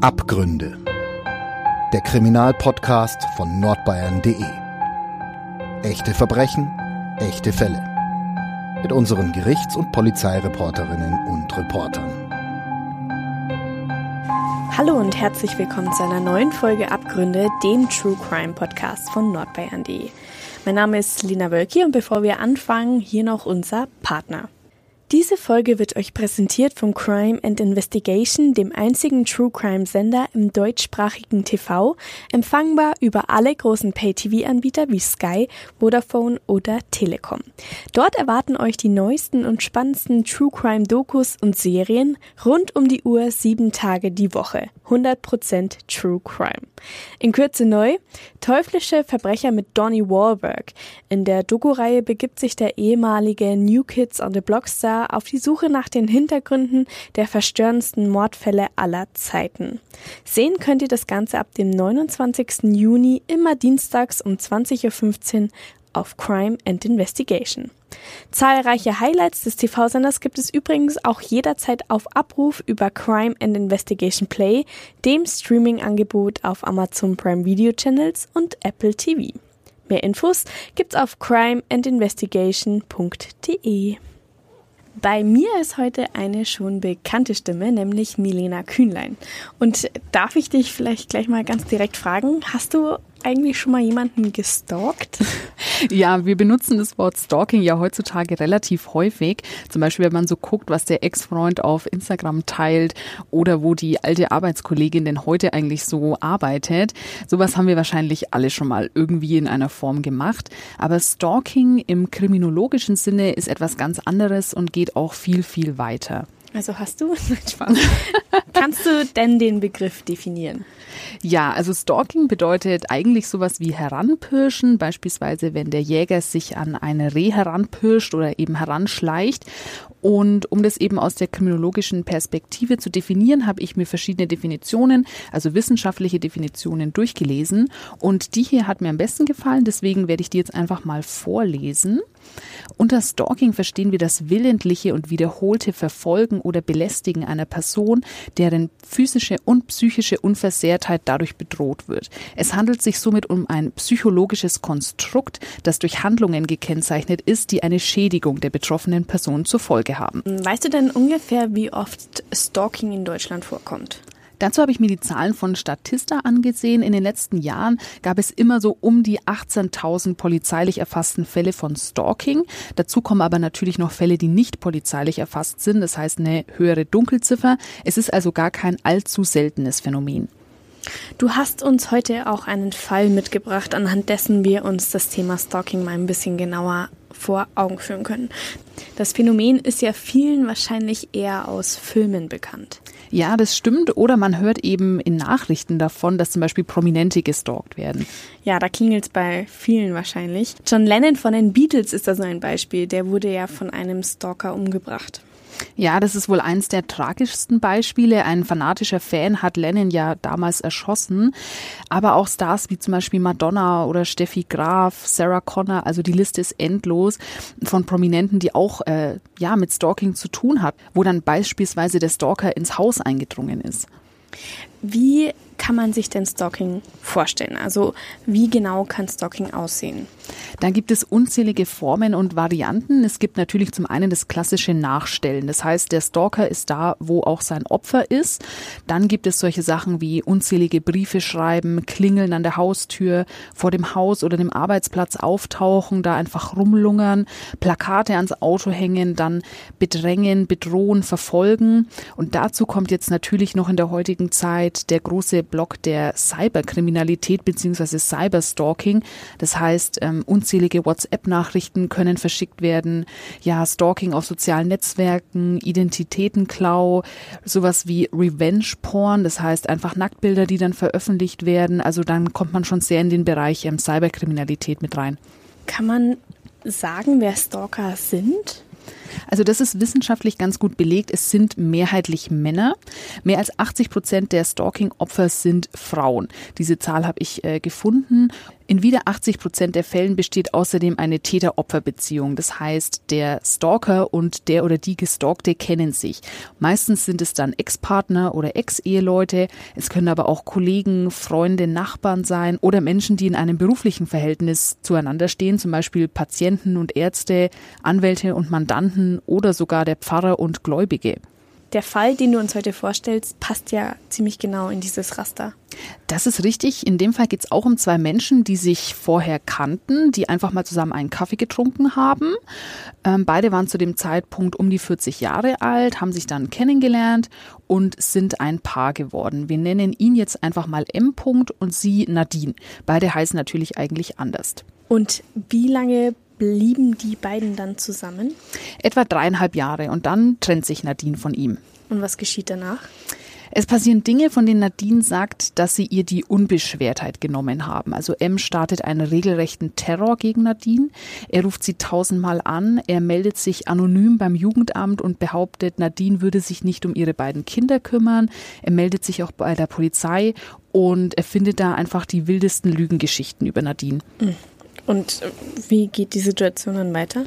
Abgründe. Der Kriminalpodcast von nordbayern.de. Echte Verbrechen, echte Fälle. Mit unseren Gerichts- und Polizeireporterinnen und Reportern. Hallo und herzlich willkommen zu einer neuen Folge Abgründe, dem True Crime Podcast von nordbayern.de. Mein Name ist Lina Wölki und bevor wir anfangen, hier noch unser Partner. Diese Folge wird euch präsentiert von Crime and Investigation, dem einzigen True Crime Sender im deutschsprachigen TV, empfangbar über alle großen Pay-TV-Anbieter wie Sky, Vodafone oder Telekom. Dort erwarten euch die neuesten und spannendsten True Crime Dokus und Serien rund um die Uhr sieben Tage die Woche. 100% True Crime. In Kürze neu, teuflische Verbrecher mit Donnie Wahlberg. In der Doku-Reihe begibt sich der ehemalige New Kids on the Block Star auf die Suche nach den Hintergründen der verstörendsten Mordfälle aller Zeiten. Sehen könnt ihr das Ganze ab dem 29. Juni immer dienstags um 20.15 Uhr auf Crime and Investigation. Zahlreiche Highlights des TV-Senders gibt es übrigens auch jederzeit auf Abruf über Crime and Investigation Play, dem Streaming-Angebot auf Amazon Prime Video Channels und Apple TV. Mehr Infos gibt's auf crimeandinvestigation.de. Bei mir ist heute eine schon bekannte Stimme, nämlich Milena Kühnlein. Und darf ich dich vielleicht gleich mal ganz direkt fragen, hast du eigentlich schon mal jemanden gestalkt? Ja, wir benutzen das Wort Stalking ja heutzutage relativ häufig. Zum Beispiel, wenn man so guckt, was der Ex-Freund auf Instagram teilt oder wo die alte Arbeitskollegin denn heute eigentlich so arbeitet. Sowas haben wir wahrscheinlich alle schon mal irgendwie in einer Form gemacht. Aber Stalking im kriminologischen Sinne ist etwas ganz anderes und geht auch viel, viel weiter. Also hast du? Spaß. Kannst du denn den Begriff definieren? Ja, also Stalking bedeutet eigentlich sowas wie heranpirschen, beispielsweise wenn der Jäger sich an eine Reh heranpirscht oder eben heranschleicht. Und um das eben aus der kriminologischen Perspektive zu definieren, habe ich mir verschiedene Definitionen, also wissenschaftliche Definitionen durchgelesen. Und die hier hat mir am besten gefallen, deswegen werde ich die jetzt einfach mal vorlesen. Unter Stalking verstehen wir das willentliche und wiederholte Verfolgen oder Belästigen einer Person, deren physische und psychische Unversehrtheit dadurch bedroht wird. Es handelt sich somit um ein psychologisches Konstrukt, das durch Handlungen gekennzeichnet ist, die eine Schädigung der betroffenen Person zur Folge haben. Weißt du denn ungefähr, wie oft Stalking in Deutschland vorkommt? Dazu habe ich mir die Zahlen von Statista angesehen. In den letzten Jahren gab es immer so um die 18.000 polizeilich erfassten Fälle von Stalking. Dazu kommen aber natürlich noch Fälle, die nicht polizeilich erfasst sind. Das heißt eine höhere Dunkelziffer. Es ist also gar kein allzu seltenes Phänomen. Du hast uns heute auch einen Fall mitgebracht, anhand dessen wir uns das Thema Stalking mal ein bisschen genauer vor Augen führen können. Das Phänomen ist ja vielen wahrscheinlich eher aus Filmen bekannt. Ja, das stimmt. Oder man hört eben in Nachrichten davon, dass zum Beispiel Prominente gestalkt werden. Ja, da klingelt es bei vielen wahrscheinlich. John Lennon von den Beatles ist da so ein Beispiel. Der wurde ja von einem Stalker umgebracht. Ja, das ist wohl eines der tragischsten Beispiele. Ein fanatischer Fan hat Lennon ja damals erschossen. Aber auch Stars wie zum Beispiel Madonna oder Steffi Graf, Sarah Connor, also die Liste ist endlos von Prominenten, die auch äh, ja mit Stalking zu tun hat, wo dann beispielsweise der Stalker ins Haus eingedrungen ist. Wie kann man sich denn Stalking vorstellen? Also wie genau kann Stalking aussehen? Da gibt es unzählige Formen und Varianten. Es gibt natürlich zum einen das klassische Nachstellen. Das heißt, der Stalker ist da, wo auch sein Opfer ist. Dann gibt es solche Sachen wie unzählige Briefe schreiben, klingeln an der Haustür, vor dem Haus oder dem Arbeitsplatz auftauchen, da einfach rumlungern, Plakate ans Auto hängen, dann bedrängen, bedrohen, verfolgen. Und dazu kommt jetzt natürlich noch in der heutigen Zeit der große Block der Cyberkriminalität bzw. Cyberstalking. Das heißt, ähm, unzählige WhatsApp-Nachrichten können verschickt werden. Ja, Stalking auf sozialen Netzwerken, Identitätenklau, sowas wie Revenge-Porn, das heißt einfach Nacktbilder, die dann veröffentlicht werden. Also dann kommt man schon sehr in den Bereich ähm, Cyberkriminalität mit rein. Kann man sagen, wer Stalker sind? Also das ist wissenschaftlich ganz gut belegt. Es sind mehrheitlich Männer. Mehr als 80 Prozent der Stalking-Opfer sind Frauen. Diese Zahl habe ich äh, gefunden. In wieder 80 Prozent der Fällen besteht außerdem eine Täter-Opfer-Beziehung. Das heißt, der Stalker und der oder die Gestalkte kennen sich. Meistens sind es dann Ex-Partner oder Ex-Eheleute. Es können aber auch Kollegen, Freunde, Nachbarn sein oder Menschen, die in einem beruflichen Verhältnis zueinander stehen, zum Beispiel Patienten und Ärzte, Anwälte und Mandanten oder sogar der Pfarrer und Gläubige. Der Fall, den du uns heute vorstellst, passt ja ziemlich genau in dieses Raster. Das ist richtig. In dem Fall geht es auch um zwei Menschen, die sich vorher kannten, die einfach mal zusammen einen Kaffee getrunken haben. Ähm, beide waren zu dem Zeitpunkt um die 40 Jahre alt, haben sich dann kennengelernt und sind ein Paar geworden. Wir nennen ihn jetzt einfach mal M. und sie Nadine. Beide heißen natürlich eigentlich anders. Und wie lange blieben die beiden dann zusammen? Etwa dreieinhalb Jahre und dann trennt sich Nadine von ihm. Und was geschieht danach? Es passieren Dinge, von denen Nadine sagt, dass sie ihr die Unbeschwertheit genommen haben. Also M startet einen regelrechten Terror gegen Nadine. Er ruft sie tausendmal an. Er meldet sich anonym beim Jugendamt und behauptet, Nadine würde sich nicht um ihre beiden Kinder kümmern. Er meldet sich auch bei der Polizei und er findet da einfach die wildesten Lügengeschichten über Nadine. Mhm. Und wie geht die Situation dann weiter?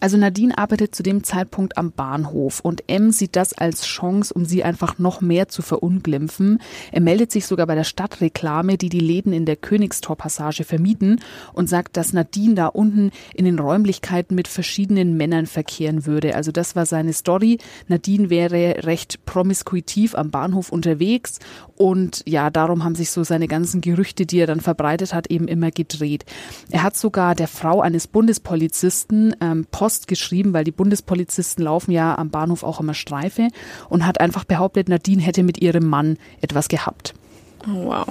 Also Nadine arbeitet zu dem Zeitpunkt am Bahnhof und M sieht das als Chance, um sie einfach noch mehr zu verunglimpfen. Er meldet sich sogar bei der Stadtreklame, die die Läden in der Königstorpassage vermieten und sagt, dass Nadine da unten in den Räumlichkeiten mit verschiedenen Männern verkehren würde. Also das war seine Story. Nadine wäre recht promiskuitiv am Bahnhof unterwegs und ja, darum haben sich so seine ganzen Gerüchte, die er dann verbreitet hat, eben immer gedreht. Er hat sogar der Frau eines Bundespolizisten ähm, Post geschrieben, weil die Bundespolizisten laufen ja am Bahnhof auch immer Streife und hat einfach behauptet, Nadine hätte mit ihrem Mann etwas gehabt. Oh, wow.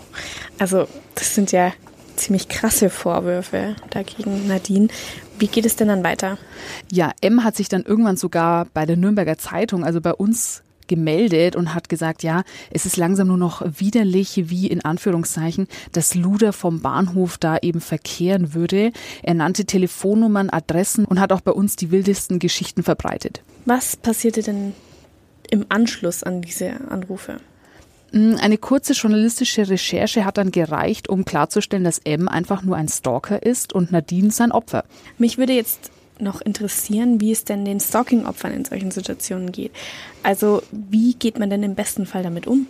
Also das sind ja ziemlich krasse Vorwürfe dagegen Nadine. Wie geht es denn dann weiter? Ja, M hat sich dann irgendwann sogar bei der Nürnberger Zeitung, also bei uns gemeldet und hat gesagt, ja, es ist langsam nur noch widerlich, wie in Anführungszeichen das Luder vom Bahnhof da eben verkehren würde. Er nannte Telefonnummern, Adressen und hat auch bei uns die wildesten Geschichten verbreitet. Was passierte denn im Anschluss an diese Anrufe? Hm, eine kurze journalistische Recherche hat dann gereicht, um klarzustellen, dass M einfach nur ein Stalker ist und Nadine sein Opfer. Mich würde jetzt noch interessieren, wie es denn den Stalking-Opfern in solchen Situationen geht. Also wie geht man denn im besten Fall damit um?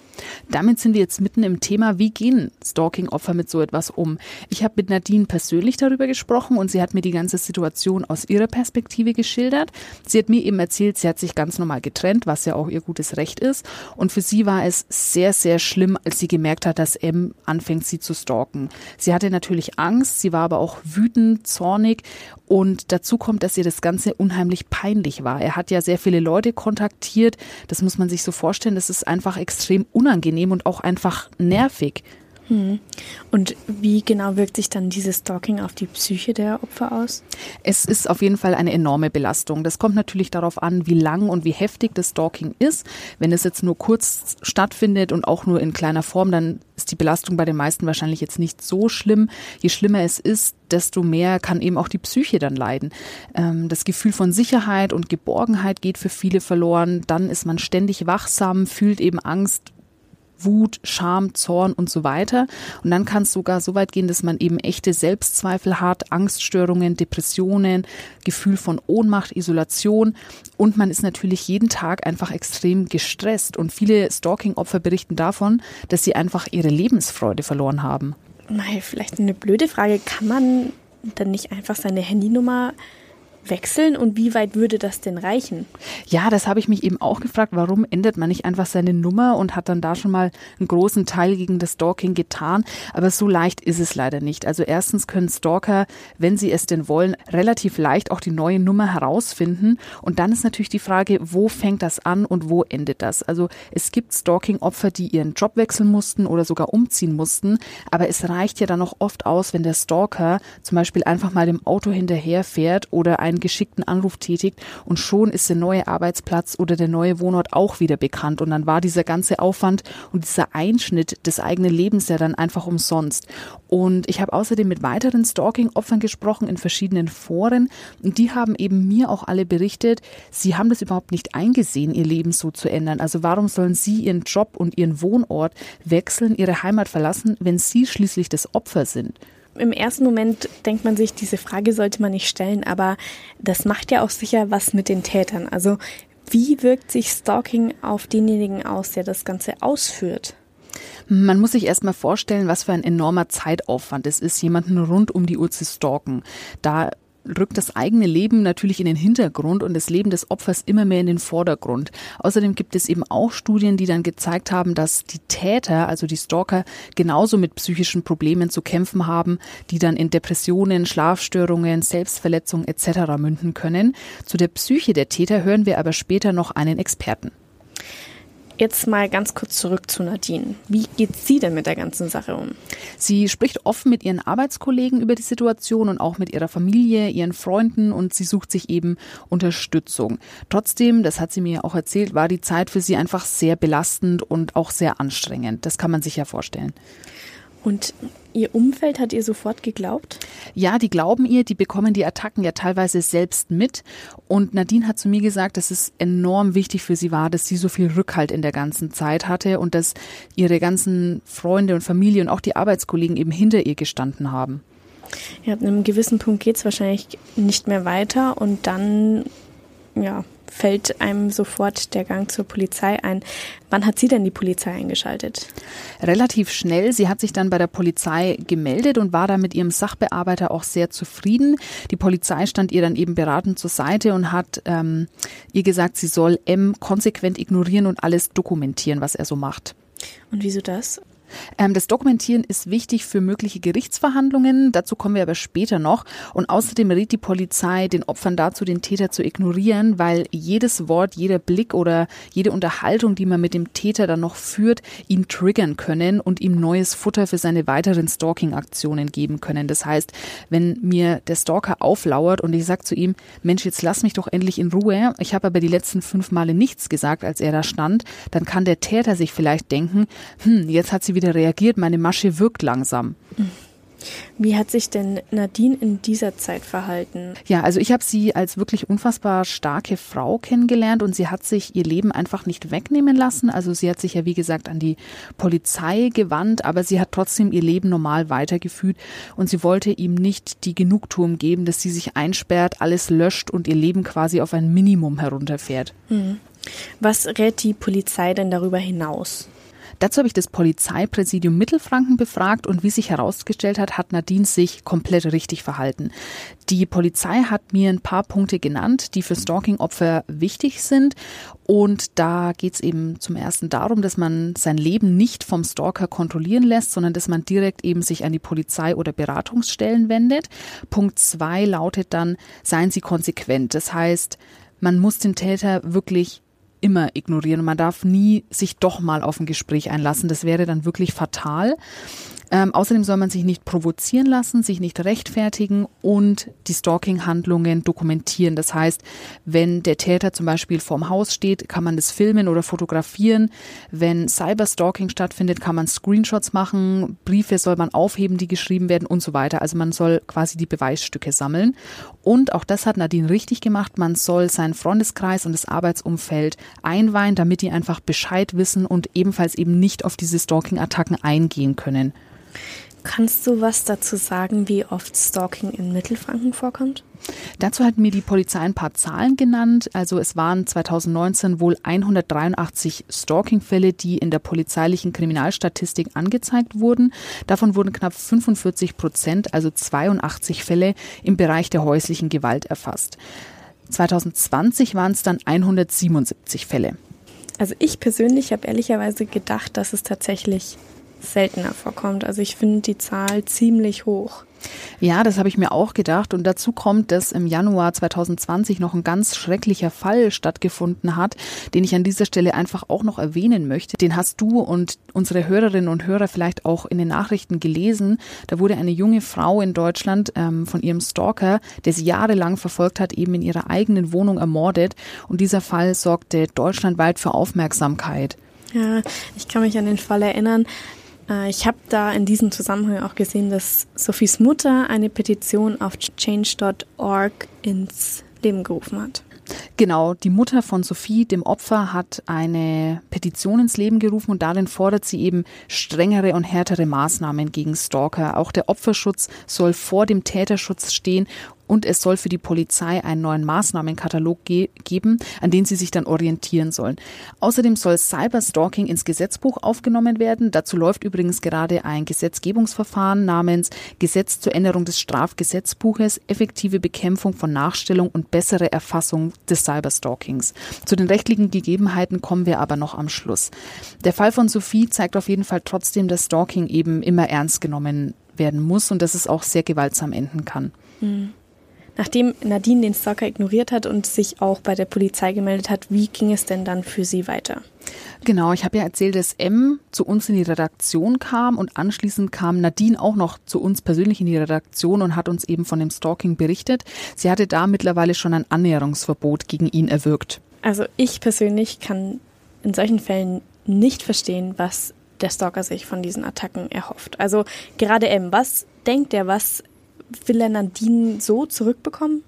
Damit sind wir jetzt mitten im Thema, wie gehen Stalking-Opfer mit so etwas um? Ich habe mit Nadine persönlich darüber gesprochen und sie hat mir die ganze Situation aus ihrer Perspektive geschildert. Sie hat mir eben erzählt, sie hat sich ganz normal getrennt, was ja auch ihr gutes Recht ist. Und für sie war es sehr, sehr schlimm, als sie gemerkt hat, dass M anfängt, sie zu stalken. Sie hatte natürlich Angst, sie war aber auch wütend, zornig und dazu kommt, dass ihr das Ganze unheimlich peinlich war. Er hat ja sehr viele Leute kontaktiert, das muss man sich so vorstellen. Das ist einfach extrem unangenehm und auch einfach nervig. Hm. Und wie genau wirkt sich dann dieses Stalking auf die Psyche der Opfer aus? Es ist auf jeden Fall eine enorme Belastung. Das kommt natürlich darauf an, wie lang und wie heftig das Stalking ist. Wenn es jetzt nur kurz stattfindet und auch nur in kleiner Form, dann ist die Belastung bei den meisten wahrscheinlich jetzt nicht so schlimm. Je schlimmer es ist, desto mehr kann eben auch die Psyche dann leiden. Ähm, das Gefühl von Sicherheit und Geborgenheit geht für viele verloren. Dann ist man ständig wachsam, fühlt eben Angst, Wut, Scham, Zorn und so weiter. Und dann kann es sogar so weit gehen, dass man eben echte Selbstzweifel hat, Angststörungen, Depressionen, Gefühl von Ohnmacht, Isolation. Und man ist natürlich jeden Tag einfach extrem gestresst. Und viele Stalking-Opfer berichten davon, dass sie einfach ihre Lebensfreude verloren haben. Mal vielleicht eine blöde Frage. Kann man dann nicht einfach seine Handynummer wechseln und wie weit würde das denn reichen? Ja, das habe ich mich eben auch gefragt. Warum ändert man nicht einfach seine Nummer und hat dann da schon mal einen großen Teil gegen das Stalking getan? Aber so leicht ist es leider nicht. Also erstens können Stalker, wenn sie es denn wollen, relativ leicht auch die neue Nummer herausfinden. Und dann ist natürlich die Frage, wo fängt das an und wo endet das? Also es gibt Stalking-Opfer, die ihren Job wechseln mussten oder sogar umziehen mussten. Aber es reicht ja dann auch oft aus, wenn der Stalker zum Beispiel einfach mal dem Auto hinterherfährt oder einen geschickten Anruf tätigt und schon ist der neue Arbeitsplatz oder der neue Wohnort auch wieder bekannt und dann war dieser ganze Aufwand und dieser Einschnitt des eigenen Lebens ja dann einfach umsonst. Und ich habe außerdem mit weiteren Stalking-Opfern gesprochen in verschiedenen Foren und die haben eben mir auch alle berichtet, sie haben das überhaupt nicht eingesehen, ihr Leben so zu ändern. Also warum sollen sie ihren Job und ihren Wohnort wechseln, ihre Heimat verlassen, wenn sie schließlich das Opfer sind? Im ersten Moment denkt man sich, diese Frage sollte man nicht stellen, aber das macht ja auch sicher was mit den Tätern. Also wie wirkt sich Stalking auf denjenigen aus, der das Ganze ausführt? Man muss sich erstmal vorstellen, was für ein enormer Zeitaufwand es ist, jemanden rund um die Uhr zu stalken. Da rückt das eigene Leben natürlich in den Hintergrund und das Leben des Opfers immer mehr in den Vordergrund. Außerdem gibt es eben auch Studien, die dann gezeigt haben, dass die Täter, also die Stalker, genauso mit psychischen Problemen zu kämpfen haben, die dann in Depressionen, Schlafstörungen, Selbstverletzungen etc. münden können. Zu der Psyche der Täter hören wir aber später noch einen Experten. Jetzt mal ganz kurz zurück zu Nadine. Wie geht sie denn mit der ganzen Sache um? Sie spricht offen mit ihren Arbeitskollegen über die Situation und auch mit ihrer Familie, ihren Freunden und sie sucht sich eben Unterstützung. Trotzdem, das hat sie mir auch erzählt, war die Zeit für sie einfach sehr belastend und auch sehr anstrengend. Das kann man sich ja vorstellen. Und Ihr Umfeld hat ihr sofort geglaubt? Ja, die glauben ihr, die bekommen die Attacken ja teilweise selbst mit. Und Nadine hat zu mir gesagt, dass es enorm wichtig für sie war, dass sie so viel Rückhalt in der ganzen Zeit hatte und dass ihre ganzen Freunde und Familie und auch die Arbeitskollegen eben hinter ihr gestanden haben. Ja, ab einem gewissen Punkt geht es wahrscheinlich nicht mehr weiter und dann ja, fällt einem sofort der Gang zur Polizei ein. Wann hat sie denn die Polizei eingeschaltet? Relativ schnell. Sie hat sich dann bei der Polizei gemeldet und war da mit ihrem Sachbearbeiter auch sehr zufrieden. Die Polizei stand ihr dann eben beratend zur Seite und hat ähm, ihr gesagt, sie soll M konsequent ignorieren und alles dokumentieren, was er so macht. Und wieso das? Ähm, das Dokumentieren ist wichtig für mögliche Gerichtsverhandlungen. Dazu kommen wir aber später noch. Und außerdem rät die Polizei den Opfern dazu, den Täter zu ignorieren, weil jedes Wort, jeder Blick oder jede Unterhaltung, die man mit dem Täter dann noch führt, ihn triggern können und ihm neues Futter für seine weiteren Stalking-Aktionen geben können. Das heißt, wenn mir der Stalker auflauert und ich sage zu ihm, Mensch, jetzt lass mich doch endlich in Ruhe. Ich habe aber die letzten fünf Male nichts gesagt, als er da stand, dann kann der Täter sich vielleicht denken, hm, jetzt hat sie wieder reagiert, meine Masche wirkt langsam. Wie hat sich denn Nadine in dieser Zeit verhalten? Ja, also ich habe sie als wirklich unfassbar starke Frau kennengelernt und sie hat sich ihr Leben einfach nicht wegnehmen lassen. Also sie hat sich ja, wie gesagt, an die Polizei gewandt, aber sie hat trotzdem ihr Leben normal weitergeführt und sie wollte ihm nicht die Genugtuung geben, dass sie sich einsperrt, alles löscht und ihr Leben quasi auf ein Minimum herunterfährt. Hm. Was rät die Polizei denn darüber hinaus? Dazu habe ich das Polizeipräsidium Mittelfranken befragt und wie sich herausgestellt hat, hat Nadine sich komplett richtig verhalten. Die Polizei hat mir ein paar Punkte genannt, die für Stalking-Opfer wichtig sind. Und da geht es eben zum ersten darum, dass man sein Leben nicht vom Stalker kontrollieren lässt, sondern dass man direkt eben sich an die Polizei oder Beratungsstellen wendet. Punkt zwei lautet dann, seien Sie konsequent. Das heißt, man muss den Täter wirklich immer ignorieren. Man darf nie sich doch mal auf ein Gespräch einlassen. Das wäre dann wirklich fatal. Ähm, außerdem soll man sich nicht provozieren lassen, sich nicht rechtfertigen und die Stalking-Handlungen dokumentieren. Das heißt, wenn der Täter zum Beispiel vorm Haus steht, kann man das filmen oder fotografieren. Wenn Cyberstalking stattfindet, kann man Screenshots machen, Briefe soll man aufheben, die geschrieben werden und so weiter. Also man soll quasi die Beweisstücke sammeln. Und auch das hat Nadine richtig gemacht. Man soll seinen Freundeskreis und das Arbeitsumfeld einweihen, damit die einfach Bescheid wissen und ebenfalls eben nicht auf diese Stalking-Attacken eingehen können. Kannst du was dazu sagen, wie oft Stalking in Mittelfranken vorkommt? Dazu hat mir die Polizei ein paar Zahlen genannt. Also es waren 2019 wohl 183 Stalking-Fälle, die in der polizeilichen Kriminalstatistik angezeigt wurden. Davon wurden knapp 45 Prozent, also 82 Fälle im Bereich der häuslichen Gewalt erfasst. 2020 waren es dann 177 Fälle. Also ich persönlich habe ehrlicherweise gedacht, dass es tatsächlich seltener vorkommt. Also ich finde die Zahl ziemlich hoch. Ja, das habe ich mir auch gedacht. Und dazu kommt, dass im Januar 2020 noch ein ganz schrecklicher Fall stattgefunden hat, den ich an dieser Stelle einfach auch noch erwähnen möchte. Den hast du und unsere Hörerinnen und Hörer vielleicht auch in den Nachrichten gelesen. Da wurde eine junge Frau in Deutschland ähm, von ihrem Stalker, der sie jahrelang verfolgt hat, eben in ihrer eigenen Wohnung ermordet. Und dieser Fall sorgte deutschlandweit für Aufmerksamkeit. Ja, ich kann mich an den Fall erinnern. Äh, ich habe da in diesem Zusammenhang auch gesehen, dass Sophies Mutter eine Petition auf change.org ins Leben gerufen hat. Genau, die Mutter von Sophie, dem Opfer, hat eine Petition ins Leben gerufen und darin fordert sie eben strengere und härtere Maßnahmen gegen Stalker. Auch der Opferschutz soll vor dem Täterschutz stehen und es soll für die Polizei einen neuen Maßnahmenkatalog ge geben, an den sie sich dann orientieren sollen. Außerdem soll Cyberstalking ins Gesetzbuch aufgenommen werden. Dazu läuft übrigens gerade ein Gesetzgebungsverfahren namens Gesetz zur Änderung des Strafgesetzbuches, effektive Bekämpfung von Nachstellung und bessere Erfassung des Cyberstalkings. Zu den rechtlichen Gegebenheiten kommen wir aber noch am Schluss. Der Fall von Sophie zeigt auf jeden Fall trotzdem, dass Stalking eben immer ernst genommen werden muss und dass es auch sehr gewaltsam enden kann. Mhm. Nachdem Nadine den Stalker ignoriert hat und sich auch bei der Polizei gemeldet hat, wie ging es denn dann für sie weiter? Genau, ich habe ja erzählt, dass M zu uns in die Redaktion kam und anschließend kam Nadine auch noch zu uns persönlich in die Redaktion und hat uns eben von dem Stalking berichtet. Sie hatte da mittlerweile schon ein Annäherungsverbot gegen ihn erwirkt. Also ich persönlich kann in solchen Fällen nicht verstehen, was der Stalker sich von diesen Attacken erhofft. Also gerade M, was denkt er, was will er Nadine so zurückbekommen?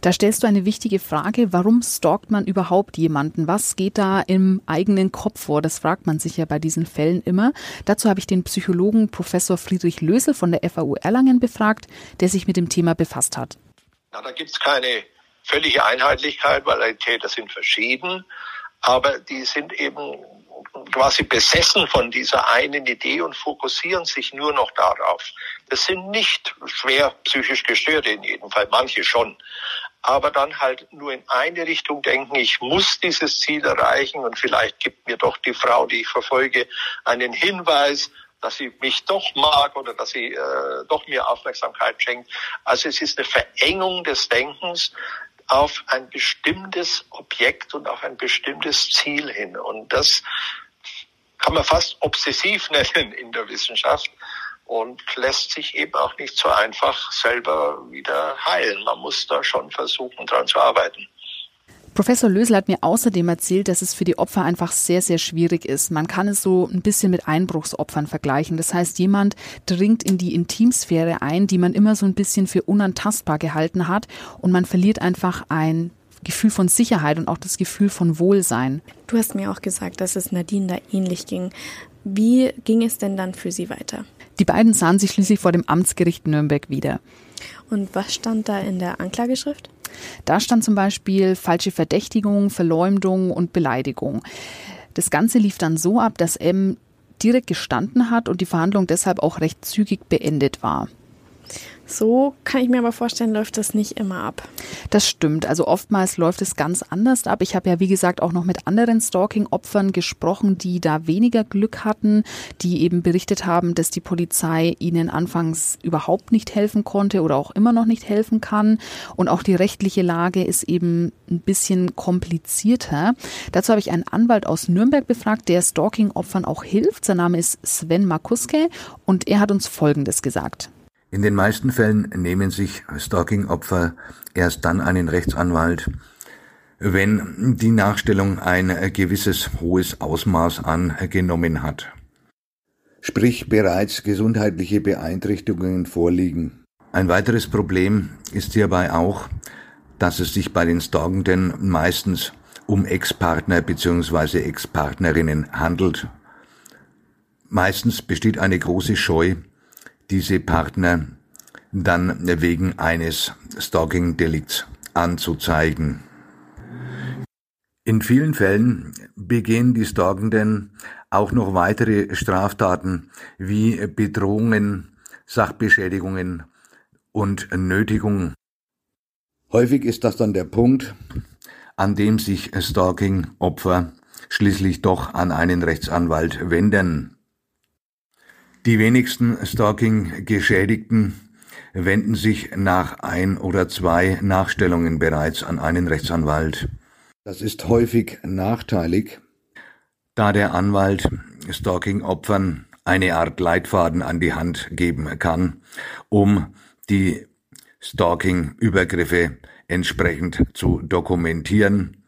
Da stellst du eine wichtige Frage. Warum stalkt man überhaupt jemanden? Was geht da im eigenen Kopf vor? Das fragt man sich ja bei diesen Fällen immer. Dazu habe ich den Psychologen Professor Friedrich Lösel von der FAU Erlangen befragt, der sich mit dem Thema befasst hat. Ja, da gibt es keine völlige Einheitlichkeit, weil die Täter sind verschieden, aber die sind eben quasi besessen von dieser einen Idee und fokussieren sich nur noch darauf. Das sind nicht schwer psychisch gestörte, in jedem Fall, manche schon. Aber dann halt nur in eine Richtung denken, ich muss dieses Ziel erreichen und vielleicht gibt mir doch die Frau, die ich verfolge, einen Hinweis, dass sie mich doch mag oder dass sie äh, doch mir Aufmerksamkeit schenkt. Also es ist eine Verengung des Denkens, auf ein bestimmtes Objekt und auf ein bestimmtes Ziel hin. Und das kann man fast obsessiv nennen in der Wissenschaft und lässt sich eben auch nicht so einfach selber wieder heilen. Man muss da schon versuchen, dran zu arbeiten. Professor Lösel hat mir außerdem erzählt, dass es für die Opfer einfach sehr, sehr schwierig ist. Man kann es so ein bisschen mit Einbruchsopfern vergleichen. Das heißt, jemand dringt in die Intimsphäre ein, die man immer so ein bisschen für unantastbar gehalten hat und man verliert einfach ein Gefühl von Sicherheit und auch das Gefühl von Wohlsein. Du hast mir auch gesagt, dass es Nadine da ähnlich ging. Wie ging es denn dann für sie weiter? Die beiden sahen sich schließlich vor dem Amtsgericht Nürnberg wieder. Und was stand da in der Anklageschrift? Da stand zum Beispiel falsche Verdächtigung, Verleumdung und Beleidigung. Das Ganze lief dann so ab, dass M direkt gestanden hat und die Verhandlung deshalb auch recht zügig beendet war. So kann ich mir aber vorstellen, läuft das nicht immer ab. Das stimmt. Also oftmals läuft es ganz anders ab. Ich habe ja, wie gesagt, auch noch mit anderen Stalking-Opfern gesprochen, die da weniger Glück hatten, die eben berichtet haben, dass die Polizei ihnen anfangs überhaupt nicht helfen konnte oder auch immer noch nicht helfen kann. Und auch die rechtliche Lage ist eben ein bisschen komplizierter. Dazu habe ich einen Anwalt aus Nürnberg befragt, der Stalking-Opfern auch hilft. Sein Name ist Sven Markuske und er hat uns Folgendes gesagt. In den meisten Fällen nehmen sich Stalking-Opfer erst dann einen Rechtsanwalt, wenn die Nachstellung ein gewisses hohes Ausmaß angenommen hat. Sprich bereits gesundheitliche Beeinträchtigungen vorliegen. Ein weiteres Problem ist hierbei auch, dass es sich bei den Stalkenden meistens um Ex-Partner bzw. Ex-Partnerinnen handelt. Meistens besteht eine große Scheu, diese Partner dann wegen eines Stalking-Delikts anzuzeigen. In vielen Fällen begehen die Stalkenden auch noch weitere Straftaten wie Bedrohungen, Sachbeschädigungen und Nötigung. Häufig ist das dann der Punkt, an dem sich Stalking-Opfer schließlich doch an einen Rechtsanwalt wenden. Die wenigsten Stalking-Geschädigten wenden sich nach ein oder zwei Nachstellungen bereits an einen Rechtsanwalt. Das ist häufig nachteilig, da der Anwalt Stalking-Opfern eine Art Leitfaden an die Hand geben kann, um die Stalking-Übergriffe entsprechend zu dokumentieren,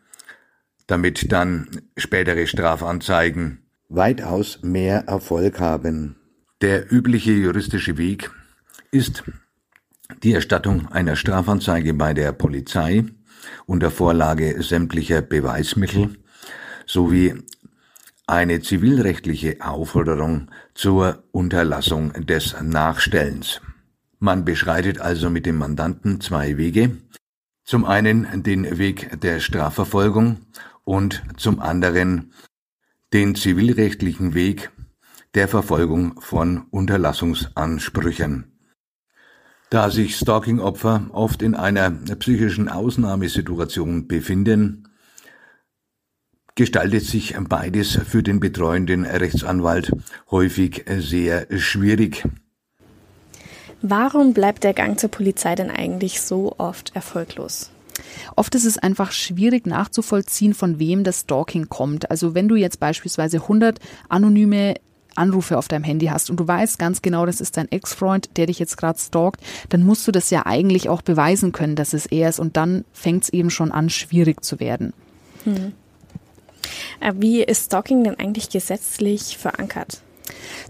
damit dann spätere Strafanzeigen weitaus mehr Erfolg haben. Der übliche juristische Weg ist die Erstattung einer Strafanzeige bei der Polizei unter Vorlage sämtlicher Beweismittel sowie eine zivilrechtliche Aufforderung zur Unterlassung des Nachstellens. Man beschreitet also mit dem Mandanten zwei Wege. Zum einen den Weg der Strafverfolgung und zum anderen den zivilrechtlichen Weg der Verfolgung von Unterlassungsansprüchen. Da sich Stalking-Opfer oft in einer psychischen Ausnahmesituation befinden, gestaltet sich beides für den betreuenden Rechtsanwalt häufig sehr schwierig. Warum bleibt der Gang zur Polizei denn eigentlich so oft erfolglos? Oft ist es einfach schwierig nachzuvollziehen, von wem das Stalking kommt. Also wenn du jetzt beispielsweise 100 anonyme Anrufe auf deinem Handy hast und du weißt ganz genau, das ist dein Ex-Freund, der dich jetzt gerade stalkt, dann musst du das ja eigentlich auch beweisen können, dass es er ist und dann fängt es eben schon an, schwierig zu werden. Hm. Äh, wie ist Stalking denn eigentlich gesetzlich verankert?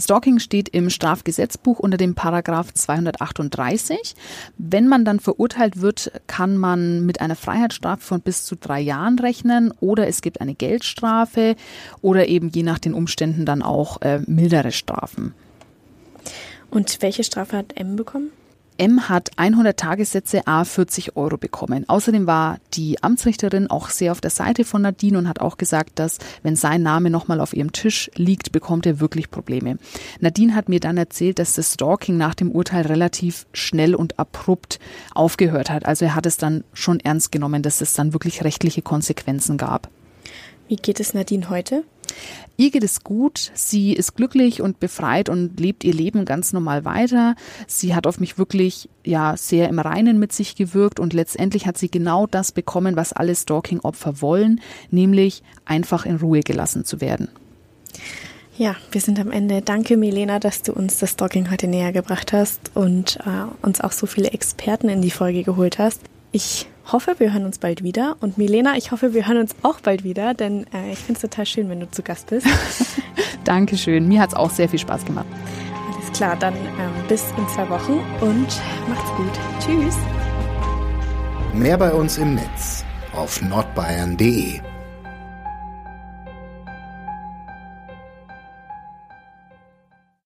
Stalking steht im Strafgesetzbuch unter dem Paragraph 238. Wenn man dann verurteilt wird, kann man mit einer Freiheitsstrafe von bis zu drei Jahren rechnen oder es gibt eine Geldstrafe oder eben je nach den Umständen dann auch äh, mildere Strafen. Und welche Strafe hat M bekommen? M hat 100 Tagessätze A 40 Euro bekommen. Außerdem war die Amtsrichterin auch sehr auf der Seite von Nadine und hat auch gesagt, dass wenn sein Name nochmal auf ihrem Tisch liegt, bekommt er wirklich Probleme. Nadine hat mir dann erzählt, dass das Stalking nach dem Urteil relativ schnell und abrupt aufgehört hat. Also er hat es dann schon ernst genommen, dass es dann wirklich rechtliche Konsequenzen gab. Wie geht es Nadine heute? Ihr geht es gut, sie ist glücklich und befreit und lebt ihr Leben ganz normal weiter. Sie hat auf mich wirklich ja sehr im Reinen mit sich gewirkt und letztendlich hat sie genau das bekommen, was alle Stalking-Opfer wollen, nämlich einfach in Ruhe gelassen zu werden. Ja, wir sind am Ende. Danke, Milena, dass du uns das Stalking heute näher gebracht hast und äh, uns auch so viele Experten in die Folge geholt hast. Ich hoffe, wir hören uns bald wieder. Und Milena, ich hoffe, wir hören uns auch bald wieder, denn äh, ich finde es total schön, wenn du zu Gast bist. Dankeschön. Mir hat es auch sehr viel Spaß gemacht. Alles klar, dann ähm, bis in zwei Wochen und macht's gut. Tschüss. Mehr bei uns im Netz auf nordbayern.de